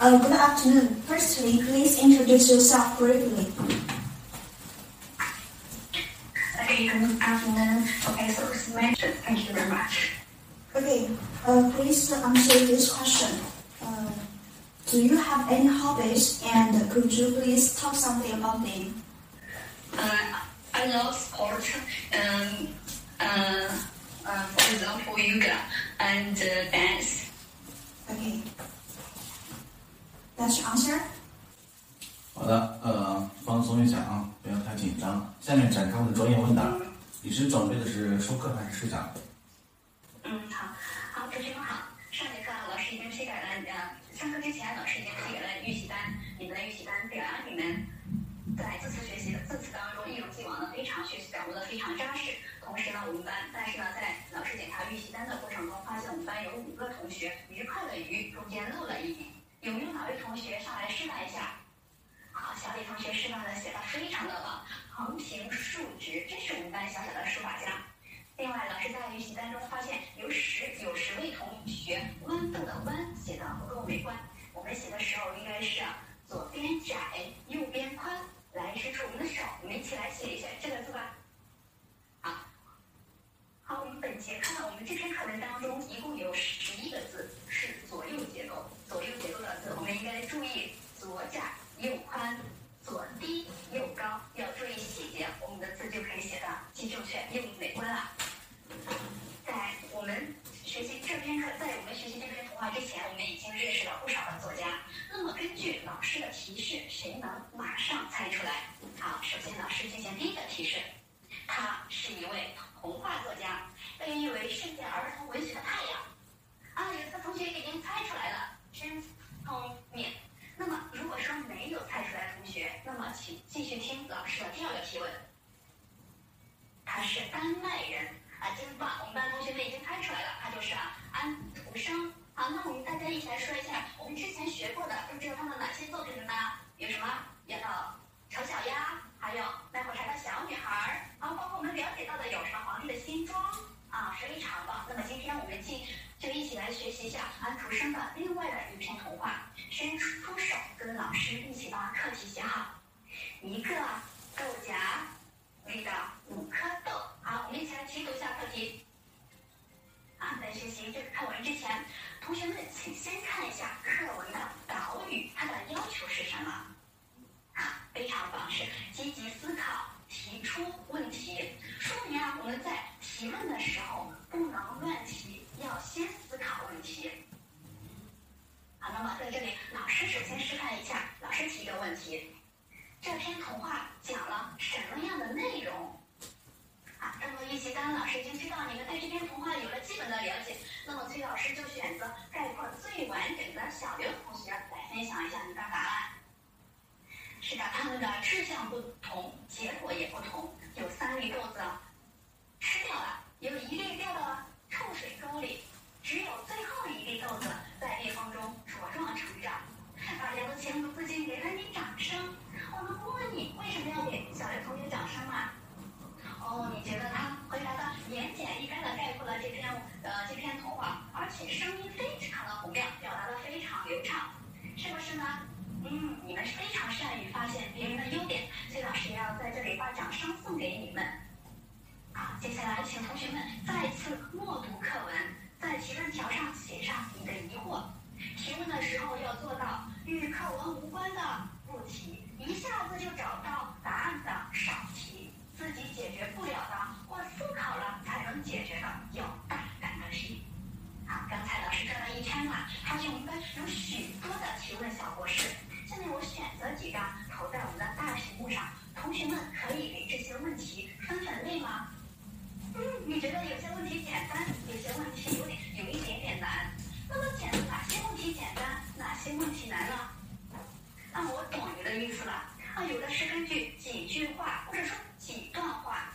Uh, good afternoon. Firstly, please introduce yourself briefly. Okay, good afternoon. Okay, so it's mentioned. Thank you very much. Okay, uh, please answer this question. Uh, do you have any hobbies and could you please talk something about them? Uh, I love sport. Um, uh, uh, for example, yoga and uh, dance. Okay. That's your answer? 好的，呃，放松一下啊，不要太紧张。下面展开我们的专业问答。你是准备的是授课还是试讲？嗯，好，好，同学们好。上节课老师已经批改了，呃，上课之前老师已经批改了预习单，你们的预习单表扬你们在这次学习的字词当中一如既往的非常学习掌握的非常扎实。同时呢，我们班但是呢，在老师检查预习单的过程中，发现我们班有五个同学愉快的愉中间漏了有没有哪位同学上来示范一下？好，小李同学示范的写的非常的棒，横平竖直，真是我们班小小的书法家。另外，老师在预习当中发现有十有十位同学豌豆的豌写的不够美观，我们写的时候应该是左边窄，右边宽。来，伸出我们的手，我们一起来写一下这个字吧。好，好，我们本节课我们这篇课文当中一共有十一个字是左右结构，左右结构的字，我们应该注意左窄右宽，左低右高，要注意细节，我们的字就可以写的既正确又美观了。在我们学习这篇课，在我们学习这篇我们已经认识了不少的作家。那么根据老师的提示，谁能马上猜出来？好，首先老师进行第一个提示，他是一位童话作家，被誉为世界儿童文学的太阳。啊，有的同学已经猜出来了，真聪明。那么如果说没有猜出来的同学，那么请继续听老师的第二个提问。他是丹麦人啊，真棒！我们班同学们已经猜出来了，他就是啊安徒生。好，那我们大家一起来说一下，我们之前学过的，都知道他们哪些作品呢？有什么？有《丑小鸭》，还有《卖火柴的小女孩》，然后包括我们了解到的有什么《皇帝的新装》啊，非常棒。那么今天我们进就一起来学习一下安徒生的另外的一篇童话，伸出手跟老师一起把课题写好，一个豆荚里的同学们请先看一下课文的导语，它的要求是什么？啊，非常棒，是积极思考，提出问题，说明啊我们在提问的时候不能乱提，要先思考问题。好，那么在这里，老师首先示范一下，老师提一个问题：这篇童话讲了什么样的内容？啊，那么预习单老师已经知道你们对这篇童话有了基本的了解，那么崔老师就选择概括最完整的小刘同学来分享一下你的答案。是的，他们的志向不同，结果也不同。有三粒豆子吃掉了，有一粒掉到了臭水沟里，只有最后一粒豆子要在这里把掌声送给你们。好，接下来请同学们再次默读课文，在提问条上写上你的疑惑。提问的时候要做到与课文无关的不提，一下子就找到答案的少提。自己解决不了的，或思考了才能解决的，要大胆的提。好，刚才老师转了一圈了，发现我们班有许多的提问小博士。下面我选择几张投在我们的大屏幕上，同学们可以给这些问题分分类吗？嗯，你觉得有些问题简单，有些问题有点有一点点难。那么简哪些问题简单，哪些问题难呢？那我懂你的意思了。啊，有的是根据几句话或者说几段话，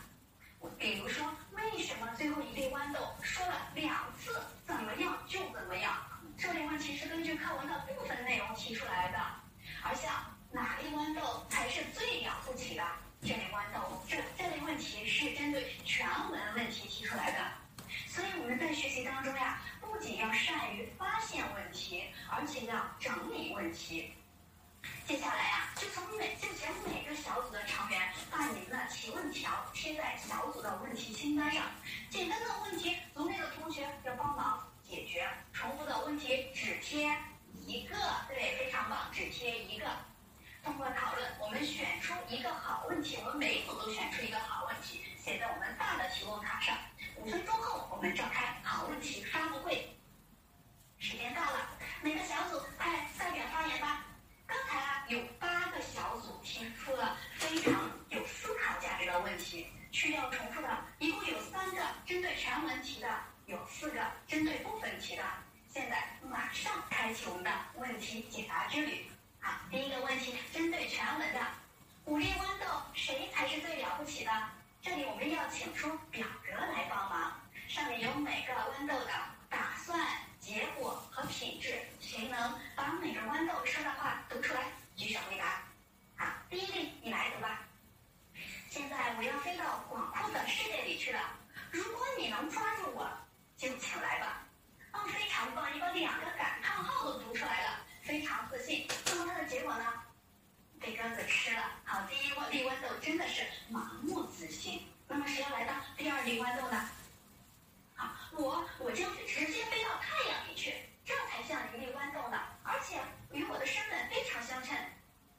比如说为什么最后一粒豌豆说了两次怎么样就怎么样，这类问题是根据课文的部分内容提出来的。而像哪粒豌豆才是最了不起的，这类豌豆这这类问题是针对全文问题提出来的。所以我们在学习当中呀，不仅要善于发现问题，而且要整理问题。接下来呀、就从每就请每个小组的成员把你们的提问条贴在小组的问题清单上。简单的问题，组内的同学要帮忙解决；重复的问题只贴一个，对，非常棒，只贴一个。通过讨论，我们选出一个好问题，我们每组都选出一个好问题，写在我们大的提问卡上。五分钟后，我们召开好问题发布会。时间到了，每个小组快代表发言吧。刚才啊，有八个小组提出了非常有思考价值的问题，需要重复的一共有三个针对全文题的，有四个针对部分题的。现在马上开启我们的问题解答之旅。好，第一个问题针对全文的，武力豌豆谁才是最了不起的？这里我们要请出表格来帮忙，上面有每个豌豆的打算、结果和品质。谁能把每个豌豆说的话读出来？举手回答。好，第一例你来读吧。现在我要飞到广阔的世界里去了，如果你能抓住我，就请来吧。两个感叹号都读出来了，非常自信。那么它的结果呢？被鸽子吃了。好，第一粒豌豆真的是盲目自信。那么谁要来到第二粒豌豆呢？好，我我将直接飞到太阳里去，这才像一粒豌豆呢，而且与我的身份非常相称。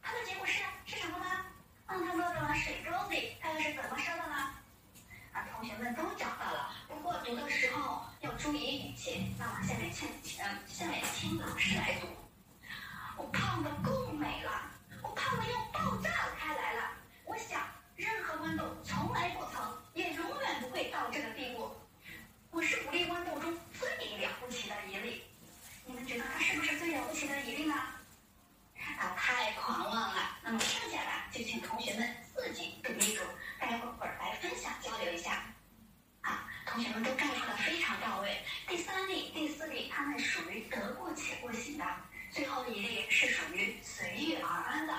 它的结果是是什么呢？嗯，它落到了水沟里，它又是怎么说的呢？啊，同学们都找到了，不过读的时候注意语气。那么下面请，嗯，下面听老师来读。我胖的够美了，我胖的要爆炸开来了。我想，任何豌豆从来不曾，也永远不会到这个地步。我是鼓励豌豆中最了不起的一粒。你们觉得它是不是最了不起的一粒呢？啊，太狂妄了。那么剩下的就请同学们自己读一读，待会儿来分享交流一下。啊，同学们都概括的非常到位。第三例、第四例，它们属于得过且过型的。最后一例是属于随遇而安的。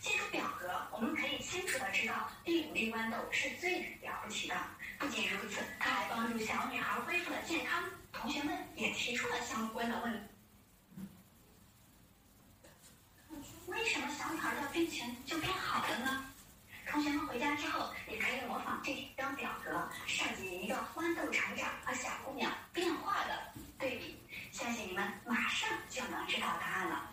借助表格，我们可以清楚的知道第五粒豌豆是最了不起的。不仅如此，它还帮助小女孩恢复了健康。同学们也提出了相关的问题。为什么小女孩的病情就变好了呢？同学们回家之后也可以模仿这张表格，设计一个豌豆成长和小姑娘变化的对比，相信你们马上就能知道答案了。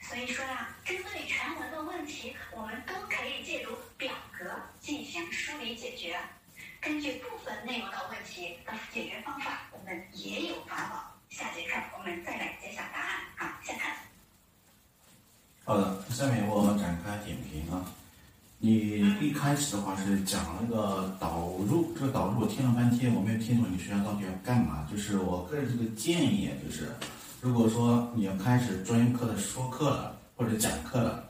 所以说呀、针对全文的问题，我们都可以借助表格进行梳理解决。根据部分内容的问题的解决方法，我们也有法宝。下节课我们再来揭晓答案。好，下看。好的，下面我们展开点评啊。你一开始的话是讲那个导入，这个导入我听了半天，我没有听懂你学校到底要干嘛。就是我个人这个建议，就是如果说你要开始专业课的说课了或者讲课了，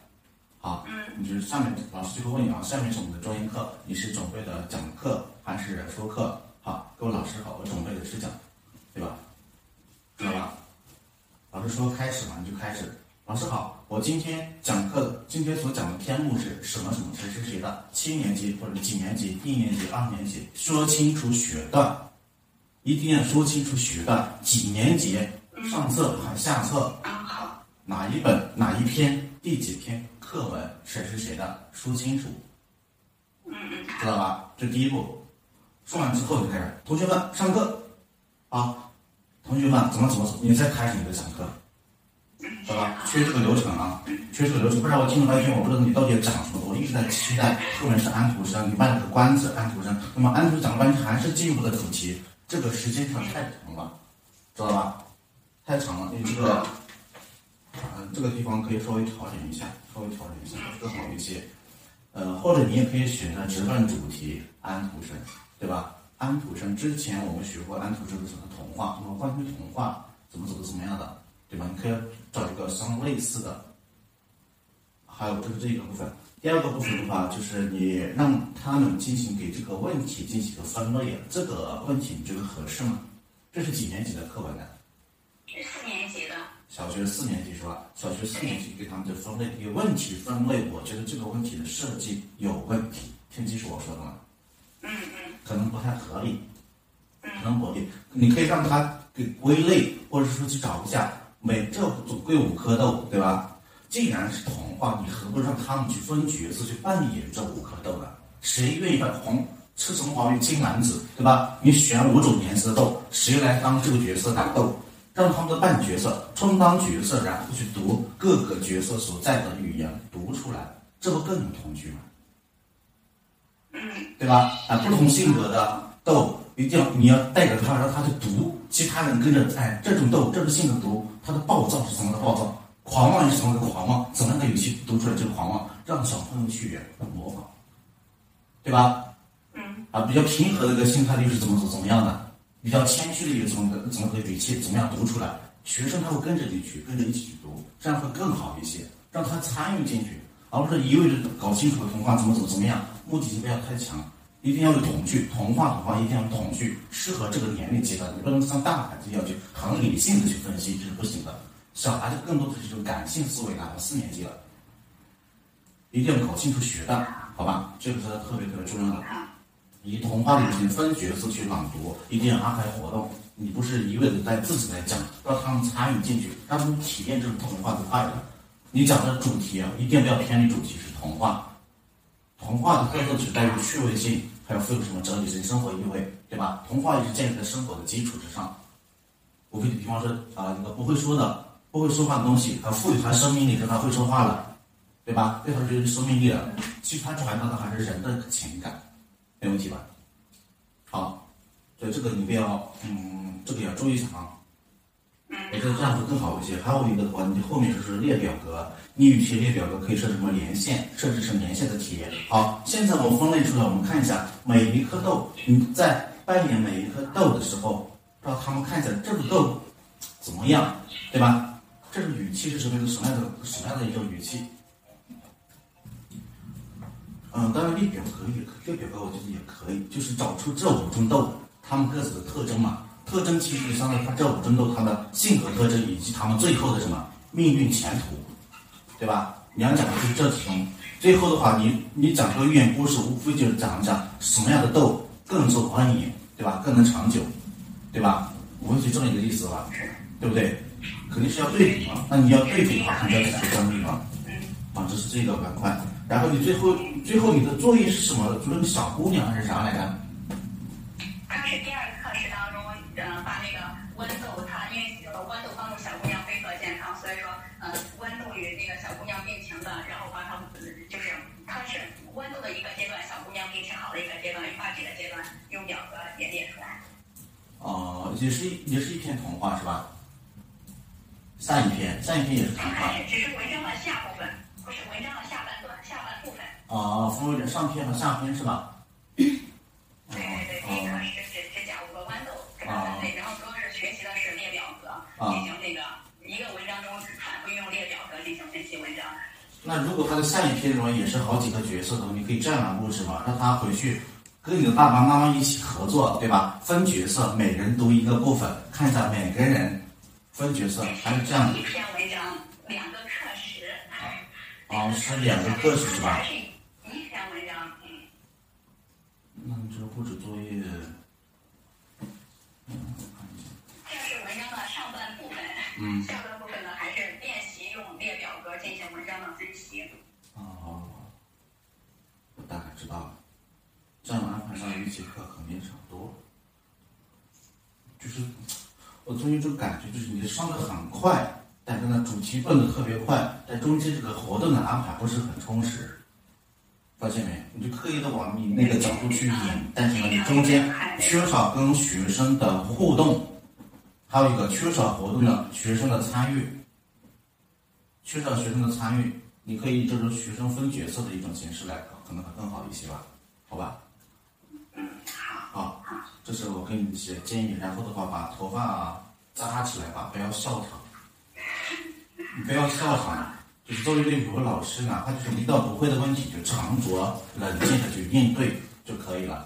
好，你就是上面老师就会问你啊，下面是我们的专业课，你是准备的讲课还是说课？好，各位老师好，我准备的是讲，对吧？知道吧？老师说开始嘛，你就开始。老师好，我今天讲课，今天所讲的篇目是什么？什么谁谁谁的，七年级或者几年级，一年级、二年级，说清楚学段，一定要说清楚学段，几年级，上册还下册，嗯，好，哪一本？哪一篇？第几篇？课文？谁是谁的，说清楚，嗯嗯，知道吧？这第一步。说完之后就开始，同学们上课，啊，同学们怎么怎么，你再开始你的讲课。知道吧？缺这个流程啊，缺这个流程，不然我听了半天，我不知道你到底要讲什么。我一直在期待后面是安徒生，你卖了个关子，安徒生。那么安徒生讲了半天还是进入不了主题，这个时间上太长了，知道吧？太长了，你这个，呃，这个地方可以稍微调整一下，稍微调整一下更好一些。呃，或者你也可以选择直奔主题，安徒生，对吧？安徒生之前我们学过安徒生的什么童话，什么关于童话怎么怎么怎么样的。对吧？你可以找一个相类似的，还有这是这一个部分。第二个部分的话，就是你让他们进行给这个问题进行一个分类。这个问题你觉得合适吗？这是几年级的课文呢？是四年级的。小学四年级是吧？小学四年级给他们的分类，给问题分类，我觉得这个问题的设计有问题。听清楚我说的吗？嗯嗯可能不太合理，可能不合理。你可以让他给归类，或者是说去找一下。每这总归五颗豆，对吧？既然是童话，你何不让他们去分角色去扮演这五颗豆呢？谁愿意把红赤橙黄绿青蓝紫，对吧？你选五种颜色的豆，谁来当这个角色打豆？让他们的扮角色，充当角色，然后去读各个角色所在的语言，读出来，这不更有童趣吗？对吧？啊，不同性格的豆，一定要你要带着他，让他去读，其他人跟着，哎，这种豆，这种性格读，他的暴躁是什么的暴躁，狂妄是什么的狂妄，怎么样的语气读出来这个狂妄，让小朋友去模仿，对吧？嗯。啊，比较平和的一个心态又是怎么怎怎么样的？比较谦虚的一个怎么怎么个语气，怎么样读出来？学生他会跟着你去，跟着一起去读，这样会更好一些，让他参与进去，而不是一味的搞清楚的童话怎么怎么怎么样，目的性不要太强，一定要有童趣，童话童话一定要有童趣，适合这个年龄阶段，你不能像大孩子一样去很理性的去分析，这是不行的。小孩子更多的是这种感性思维，哪怕四年级了，一定要搞清楚学的，好吧？这个是特别特别重要的。以童话里面分角色去朗读，一定要安排活动。你不是一味的在自己在讲，让他们参与进去，让他们体验这种童话的快乐。你讲的主题啊，一定不要偏离主题，是童话。童话的特色只带有趣味性，还有富有什么哲理性、生活意味，对吧？童话也是建立在生活的基础之上。我给你比方说啊，一个不会说的、不会说话的东西，它赋予它生命力，让它会说话了，对吧？对它就是生命力了。其实它传达的还是人的情感。没问题吧？好，所以这个你不要，嗯，这个要注意一下啊。我觉得这样会更好一些。还有一个的话，你后面就是列表格，你与其列表格可以设什么连线，设置成连线的体验。好，现在我分类出来，我们看一下每一颗豆，你在扮演每一颗豆的时候，让他们看一下这个豆怎么样，对吧？这个语气是什么样的？什么样的什么样的一种语气？嗯，当然列表可以，列表格我觉得也可以，就是找出这五种豆它们各自的特征嘛。特征其实相当于它这五种豆它的性格特征以及它们最后的什么命运前途，对吧？你要讲的就是这几种。最后的话，你你讲个寓言故事，无非就是讲一讲什么样的豆更受欢迎，对吧？更能长久，对吧？无非就这么一个意思吧，对不对？肯定是要对比嘛。那你要对比的话，肯定要讲专利嘛。啊，这是这个板块。然后你最后最后你的作业是什么？做那个小姑娘还是啥来着？她是第二，把那个豌豆，它因为豌豆帮助小姑娘飞鹤健康，所以说，呃，豌豆与那个小姑娘病情的，然后把它就是它是豌豆的一个阶段，小姑娘病情好的一个阶段，发展的阶段，用表格也列出来。哦，也是也是一篇童话是吧？下一篇，下一篇也是童话。只是文章的下部分，不是文章的下半段。啊，分为上篇和下篇是吧？进行这个一个文章中反复用列表格进行分析文章。那如果他的下一篇中也是好几个角色的话，你可以这样来布置嘛，让他回去跟你的爸爸妈妈一起合作，对吧？分角色，每人读一个部分，看一下每个人分角色，还是这样。一篇文章两个课时。哦，是两个课时是吧？一篇文章。嗯那你这个布置作业，嗯，这是文章的上半部分。嗯。下半部分呢，还是练习用列表格进行文章的分析。哦，我大概知道了。这样安排上一节课肯定差不多。就是我总有一种感觉，就是你上的很快，但是呢主题蹦的特别快，但中间这个活动的安排不是很充实。发现没？你就刻意的往你那个角度去引，但是呢，你中间缺少跟学生的互动，还有一个缺少活动的学生的参与，缺少学生的参与，你可以这种学生分角色的一种形式来，可能会更好一些吧？好吧？嗯好，这是我给你一些建议。然后的话，把头发扎起来吧，不要笑场，你不要笑场。就是作为一个语文老师，哪怕就是遇到不会的问题，就沉着冷静的去应对就可以了，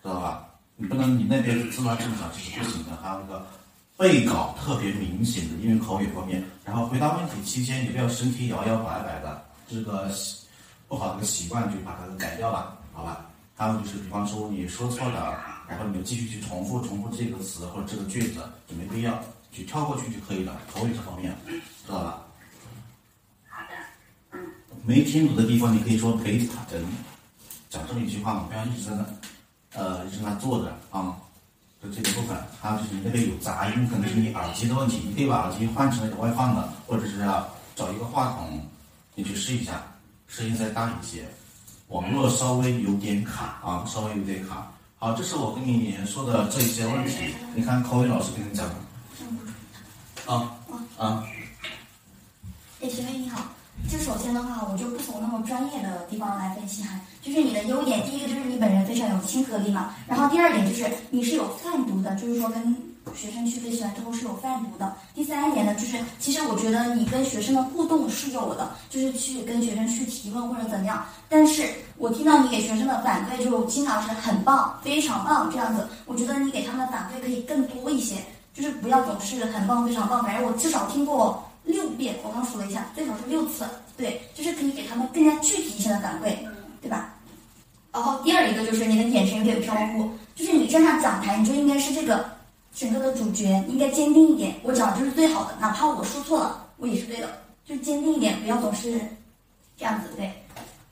知道吧？你不能你那边自乱阵脚，这是不行的。还有一个背稿特别明显的，因为口语方面，然后回答问题期间你不要身体摇摇摆摆的，这个不好的个习惯就把它改掉吧，好吧？还有就是，比方说你说错了，然后你就继续去重复重复这个词或者这个句子，就没必要，去跳过去就可以了，口语这方面，知道吧？好的，嗯，没听懂的地方，你可以说 please pardon，讲这么一句话嘛，不要一直在那，呃，一直在那坐着啊。就这个部分，还有就是你那边有杂音，可能是你耳机的问题，你可以把耳机换成那个外放的，或者是要找一个话筒，你去试一下，声音再大一些。网络稍微有点卡啊，稍微有点卡。好，这是我跟你说的这一些问题，你看口语老师跟你讲的。啊啊，哎，学妹你好，就首先的话，我就不从那么专业的地方来分析哈，就是你的优点，第一个就是你本人非常有亲和力嘛，然后第二点就是你是有泛读的，就是说跟学生去分析完之后是有泛读的。第三点呢，就是其实我觉得你跟学生的互动是有的，就是去跟学生去提问或者怎么样。但是我听到你给学生的反馈就经常是很棒、非常棒这样子，我觉得你给他们的反馈可以更多一些，就是不要总是很棒、非常棒。反正我至少听过六遍，我刚数了一下，最少是六次。对，就是可以给他们更加具体一些的反馈，对吧？然后第二一个就是你的眼神有点飘忽，就是你站上讲台，你就应该是这个整个的主角，应该坚定一点。我讲的就是最好的，哪怕我说错了，我也是对的，就是坚定一点，不要总是这样子。对，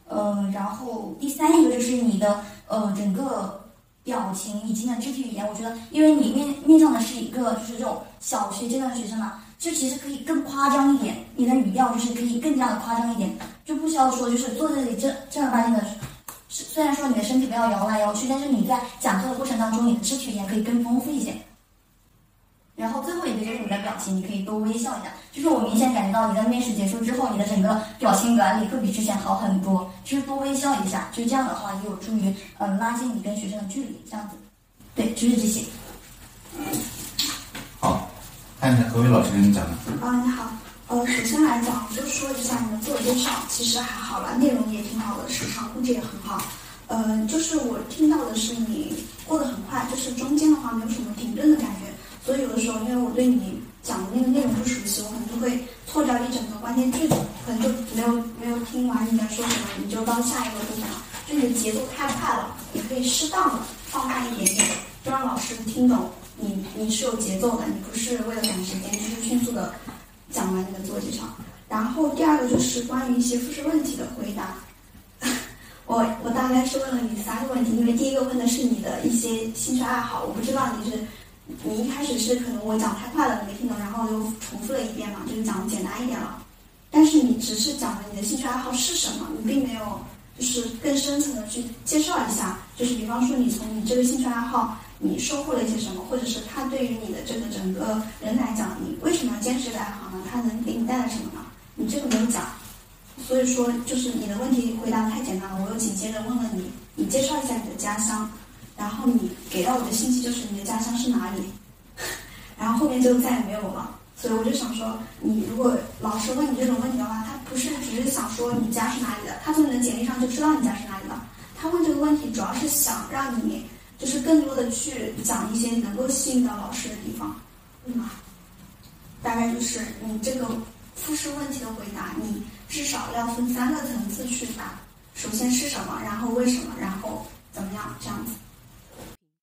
呃，然后第三一个就是你的呃整个表情以及你的肢体语言，我觉得因为你面面向的是一个就是这种小学阶段的学生嘛，就其实可以更夸张一点，你的语调就是可以更加的夸张一点，就不需要说就是坐在这里正正儿八经的。是虽然说你的身体不要摇来摇去，但是你在讲课的过程当中，你的肢体语言可以更丰富一些。然后最后一个就是你的表情，你可以多微笑一下。就是我明显感觉到你在面试结束之后，你的整个表情管理会比之前好很多。就是多微笑一下，就这样的话也有助于嗯拉近你跟学生的距离。这样子，对，就是这些。看一下口语老师跟你讲的。啊，你好。呃，首先来讲，就说一下你的自我介绍，其实还好了，内容也挺好的，时长控制也很好。呃，就是我听到的是你过得很快，就是中间的话没有什么停顿的感觉，所以有的时候因为我对你讲的那个内容不熟悉，我可能就会错掉一整个关键句子，可能就没有没有听完你在说什么，你就到下一个部分了。就你的节奏太快了，你可以适当的放慢一点点，就让老师听懂你你是有节奏的，你不是为了赶时间，就是迅速的。讲完你的自我介绍，然后第二个就是关于一些复试问题的回答。我我大概是问了你三个问题，因为第一个问的是你的一些兴趣爱好，我不知道你是你一开始是可能我讲太快了你没听懂，然后又重复了一遍嘛，就是讲的简单一点了。但是你只是讲了你的兴趣爱好是什么，你并没有就是更深层的去介绍一下，就是比方说你从你这个兴趣爱好。你收获了一些什么，或者是他对于你的这个整个人来讲，你为什么要坚持这个爱好呢？他能给你带来什么呢？你这个没有讲，所以说就是你的问题回答太简单了。我又紧接着问了你，你介绍一下你的家乡，然后你给到我的信息就是你的家乡是哪里，然后后面就再也没有了。所以我就想说，你如果老师问你这种问题的话，他不是只是想说你家是哪里的，他从你的简历上就知道你家是哪里了。他问这个问题主要是想让你。就是更多的去讲一些能够吸引到老师的地方，嗯，大概就是你这个复试问题的回答，你至少要分三个层次去答。首先是什么，然后为什么，然后怎么样，这样子。